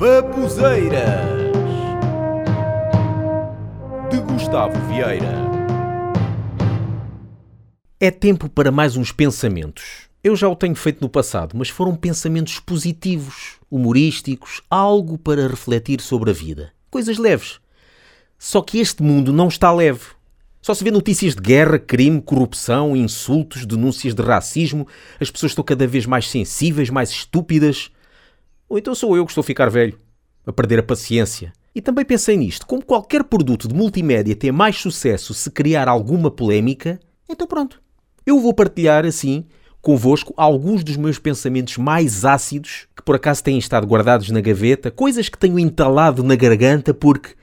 Babuzeiras de Gustavo Vieira. É tempo para mais uns pensamentos. Eu já o tenho feito no passado, mas foram pensamentos positivos, humorísticos, algo para refletir sobre a vida. Coisas leves. Só que este mundo não está leve. Só se vê notícias de guerra, crime, corrupção, insultos, denúncias de racismo. As pessoas estão cada vez mais sensíveis, mais estúpidas. Ou então sou eu que estou a ficar velho, a perder a paciência. E também pensei nisto: como qualquer produto de multimédia tem mais sucesso se criar alguma polémica, então pronto. Eu vou partilhar assim convosco alguns dos meus pensamentos mais ácidos que por acaso têm estado guardados na gaveta, coisas que tenho entalado na garganta porque.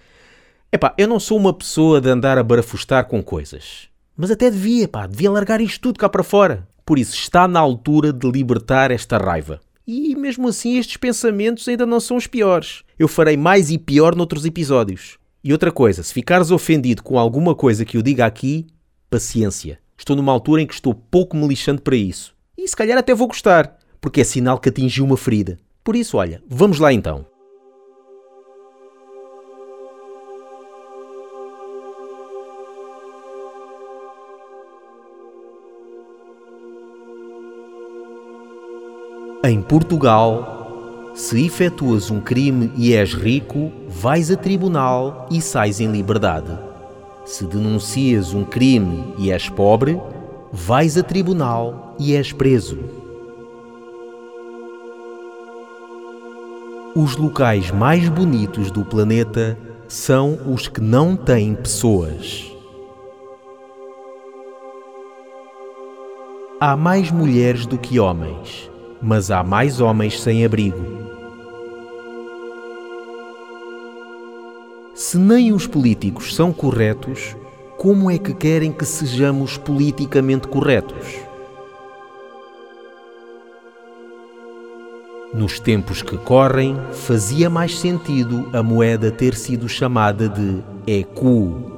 Epá, eu não sou uma pessoa de andar a barafustar com coisas. Mas até devia, pá, devia largar isto tudo cá para fora. Por isso está na altura de libertar esta raiva. E mesmo assim estes pensamentos ainda não são os piores. Eu farei mais e pior noutros episódios. E outra coisa, se ficares ofendido com alguma coisa que eu diga aqui, paciência. Estou numa altura em que estou pouco me lixando para isso. E se calhar até vou gostar, porque é sinal que atingi uma ferida. Por isso, olha, vamos lá então. Em Portugal, se efetuas um crime e és rico, vais a tribunal e sais em liberdade. Se denuncias um crime e és pobre, vais a tribunal e és preso. Os locais mais bonitos do planeta são os que não têm pessoas. Há mais mulheres do que homens, mas há mais homens sem abrigo. Se nem os políticos são corretos, como é que querem que sejamos politicamente corretos? Nos tempos que correm, fazia mais sentido a moeda ter sido chamada de ECU.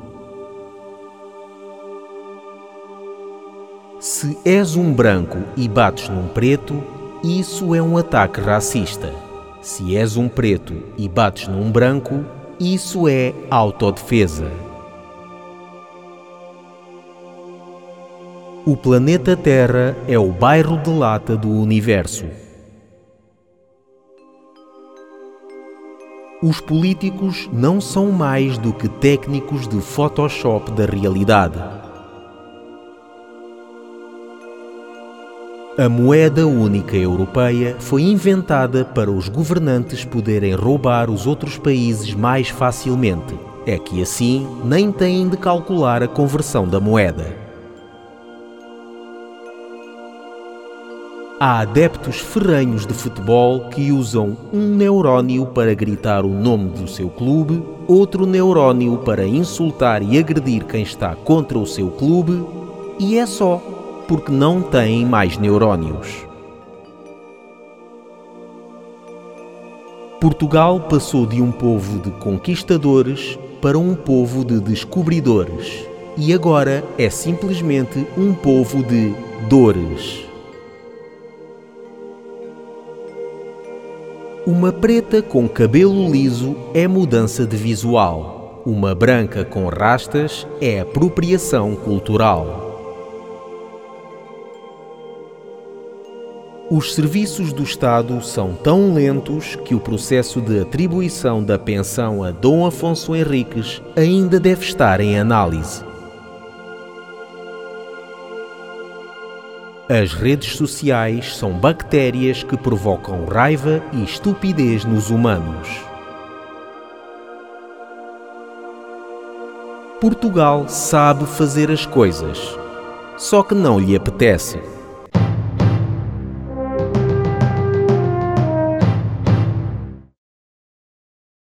Se és um branco e bates num preto, isso é um ataque racista. Se és um preto e bates num branco, isso é autodefesa. O planeta Terra é o bairro de lata do universo. Os políticos não são mais do que técnicos de Photoshop da realidade. A moeda única europeia foi inventada para os governantes poderem roubar os outros países mais facilmente. É que assim nem têm de calcular a conversão da moeda. Há adeptos ferranhos de futebol que usam um neurónio para gritar o nome do seu clube, outro neurónio para insultar e agredir quem está contra o seu clube, e é só, porque não têm mais neurónios. Portugal passou de um povo de conquistadores para um povo de descobridores, e agora é simplesmente um povo de dores. Uma preta com cabelo liso é mudança de visual. Uma branca com rastas é apropriação cultural. Os serviços do Estado são tão lentos que o processo de atribuição da pensão a Dom Afonso Henriques ainda deve estar em análise. As redes sociais são bactérias que provocam raiva e estupidez nos humanos. Portugal sabe fazer as coisas, só que não lhe apetece.